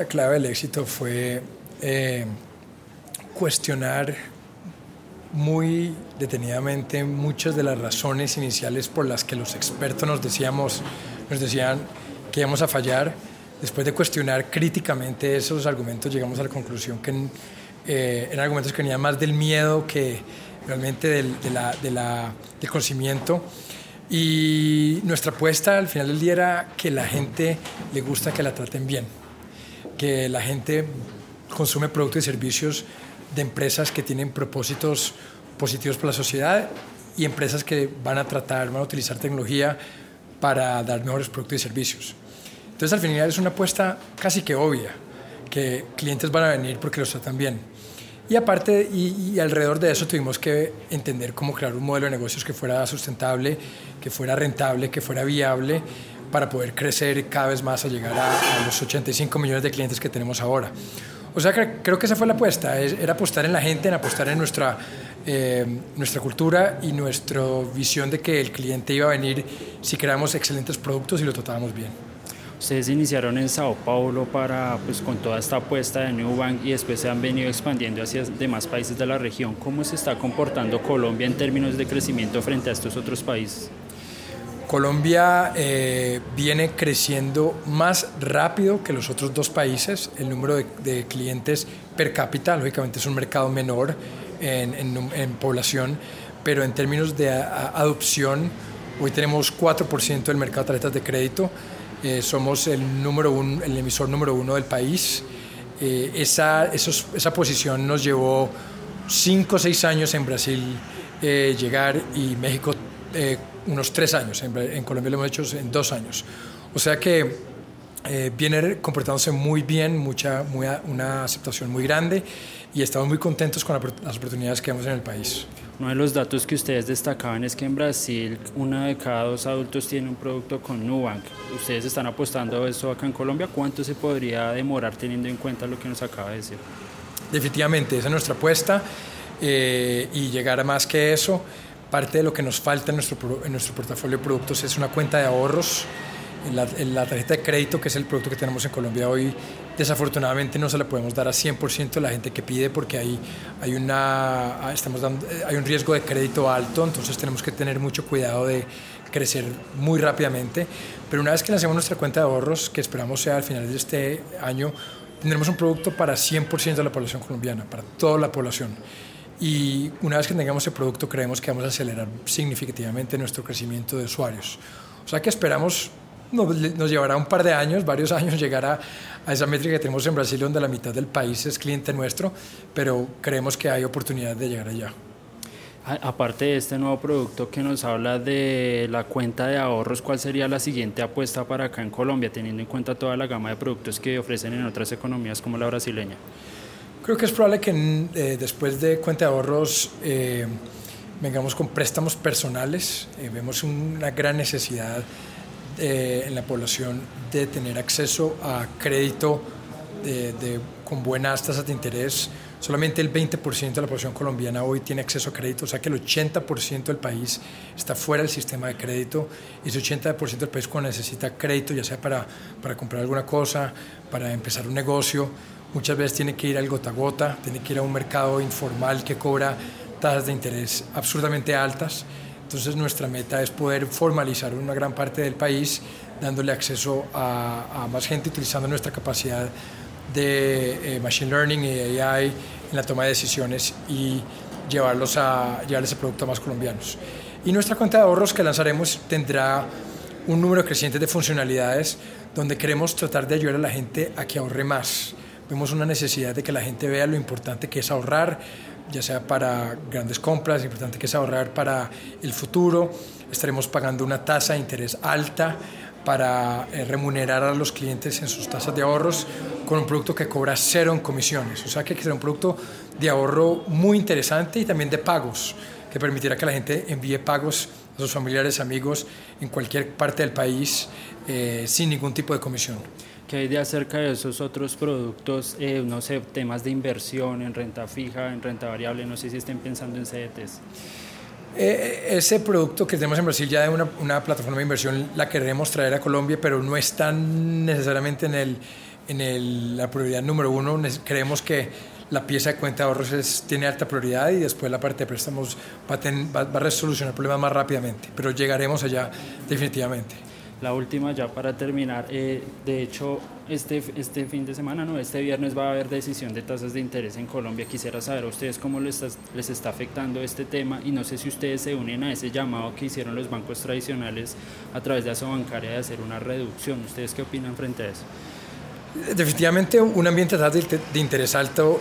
la clave del éxito fue eh, cuestionar muy detenidamente muchas de las razones iniciales por las que los expertos nos, decíamos, nos decían que íbamos a fallar. Después de cuestionar críticamente esos argumentos, llegamos a la conclusión que eh, eran argumentos que venían más del miedo que realmente del, del conocimiento. Y nuestra apuesta al final del día era que la gente le gusta que la traten bien, que la gente consume productos y servicios de empresas que tienen propósitos positivos para la sociedad y empresas que van a tratar, van a utilizar tecnología para dar mejores productos y servicios. Entonces al final es una apuesta casi que obvia, que clientes van a venir porque los tratan bien. Y aparte, y, y, alrededor de eso tuvimos que entender cómo crear un modelo de negocios que fuera sustentable, que fuera rentable, que fuera viable, para poder crecer cada vez más a llegar a, a los 85 millones de clientes que tenemos ahora. O sea, creo que esa fue la apuesta, era apostar en la gente, en apostar en nuestra, eh, nuestra cultura y nuestra visión de que el cliente iba a venir si creamos excelentes productos y lo tratábamos bien. Ustedes iniciaron en Sao Paulo para, pues, con toda esta apuesta de New Bank y después se han venido expandiendo hacia demás países de la región. ¿Cómo se está comportando Colombia en términos de crecimiento frente a estos otros países? Colombia eh, viene creciendo más rápido que los otros dos países. El número de, clientes per cápita, lógicamente, es un mercado menor en, población, pero en términos de adopción, hoy tenemos 4% del mercado de tarjetas de crédito. Eh, somos el, número uno, el emisor número uno del país. Eh, esa, esa posición nos llevó 5 o 6 años en Brasil llegar y México unos tres años. En, Colombia lo hemos hecho en dos años. O sea que eh, viene comportándose muy bien, mucha, muy, una aceptación muy grande y estamos muy contentos con las oportunidades que vemos en el país. Uno de los datos que ustedes destacaban es que en Brasil una de cada dos adultos tiene un producto con Nubank. Ustedes están apostando a eso acá en Colombia. ¿Cuánto se podría demorar teniendo en cuenta lo que nos acaba de decir? Definitivamente, esa es nuestra apuesta eh, y llegar a más que eso. Parte de lo que nos falta en nuestro, en nuestro portafolio de productos es una cuenta de ahorros. La, la, tarjeta de crédito, que es el producto que tenemos en Colombia hoy, desafortunadamente no se la podemos dar a 100% a la gente que pide porque hay, hay, una, estamos dando, hay un riesgo de crédito alto, entonces tenemos que tener mucho cuidado de crecer muy rápidamente. Pero una vez que lancemos nuestra cuenta de ahorros, que esperamos sea al final de este año, tendremos un producto para 100% de la población colombiana, para toda la población. Y una vez que tengamos ese producto, creemos que vamos a acelerar significativamente nuestro crecimiento de usuarios. O sea que esperamos, nos, llevará un par de años, varios años, llegar a, a, esa métrica que tenemos en Brasil, donde la mitad del país es cliente nuestro, pero creemos que hay oportunidad de llegar allá. Aparte de este nuevo producto que nos habla de la cuenta de ahorros, ¿cuál sería la siguiente apuesta para acá en Colombia, teniendo en cuenta toda la gama de productos que ofrecen en otras economías como la brasileña? Creo que es probable que eh, después de cuenta de ahorros eh, vengamos con préstamos personales. Eh, vemos una gran necesidad en la población de tener acceso a crédito de, con buenas tasas de interés. Solamente el 20% de la población colombiana hoy tiene acceso a crédito, o sea que el 80% del país está fuera del sistema de crédito. Y ese 80% del país cuando necesita crédito, ya sea para, para comprar alguna cosa, para empezar un negocio, muchas veces tiene que ir al gota a gota, tiene que ir a un mercado informal que cobra tasas de interés absurdamente altas. Entonces nuestra meta es poder formalizar una gran parte del país dándole acceso a, más gente utilizando nuestra capacidad de eh, Machine Learning y AI en la toma de decisiones y llevarlos a llevar ese producto a más colombianos. Y nuestra cuenta de ahorros que lanzaremos tendrá un número creciente de funcionalidades donde queremos tratar de ayudar a la gente a que ahorre más vemos una necesidad de que la gente vea lo importante que es ahorrar, ya sea para grandes compras, lo importante que es ahorrar para el futuro. Estaremos pagando una tasa de interés alta para eh, remunerar a los clientes en sus tasas de ahorros con un producto que cobra cero en comisiones. O sea que será un producto de ahorro muy interesante y también de pagos, que permitirá que la gente envíe pagos a sus familiares, amigos en cualquier parte del país eh, sin ningún tipo de comisión. ¿Qué hay de acerca de esos otros productos, eh, no sé, temas de inversión en renta fija, en renta variable? No sé si estén pensando en CDTs. Eh, ese producto que tenemos en Brasil ya de una, plataforma de inversión la queremos traer a Colombia, pero no está necesariamente en el, en la prioridad número uno. Creemos que la pieza de cuenta de ahorros es, tiene alta prioridad y después la parte de préstamos va a, va a resolucionar problemas más rápidamente, pero llegaremos allá definitivamente. La última ya para terminar, eh, de hecho este, este fin de semana, no, este viernes va a haber decisión de tasas de interés en Colombia. Quisiera saber a ustedes cómo les está, les está afectando este tema y no sé si ustedes se unen a ese llamado que hicieron los bancos tradicionales a través de bancaria de hacer una reducción. ¿Ustedes qué opinan frente a eso? Definitivamente un ambiente de interés alto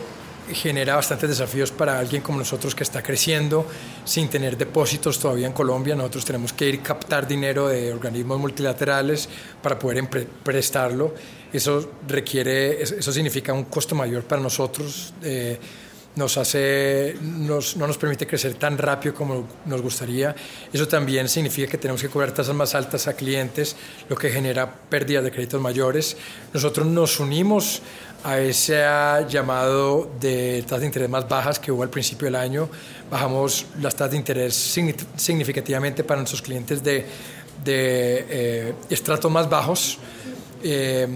genera bastantes desafíos para alguien como nosotros que está creciendo sin tener depósitos todavía en Colombia. Nosotros tenemos que ir captar dinero de organismos multilaterales para poder prestarlo. Eso requiere, eso significa un costo mayor para nosotros. Eh, nos hace, no nos permite crecer tan rápido como nos gustaría. Eso también significa que tenemos que cobrar tasas más altas a clientes, lo que genera pérdidas de créditos mayores. Nosotros nos unimos a ese llamado de tasas de interés más bajas que hubo al principio del año. Bajamos las tasas de interés significativamente para nuestros clientes de, de eh, estratos más bajos. Eh,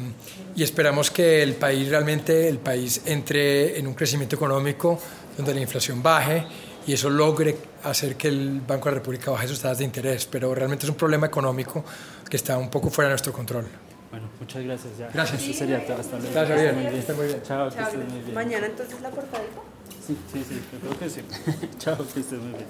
y esperamos que el país realmente, el país entre en un crecimiento económico donde la inflación baje y eso logre hacer que el Banco de la República baje sus tasas de interés. Pero realmente es un problema económico que está un poco fuera de nuestro control. Bueno, muchas gracias. Ya. Gracias. Eso sería todo. Hasta luego. Gracias, bien. Muy bien. Está muy bien. Chao, que estés muy bien. Mañana entonces la cortadita. Sí, sí, sí, creo que sí. Chao, que estés muy bien.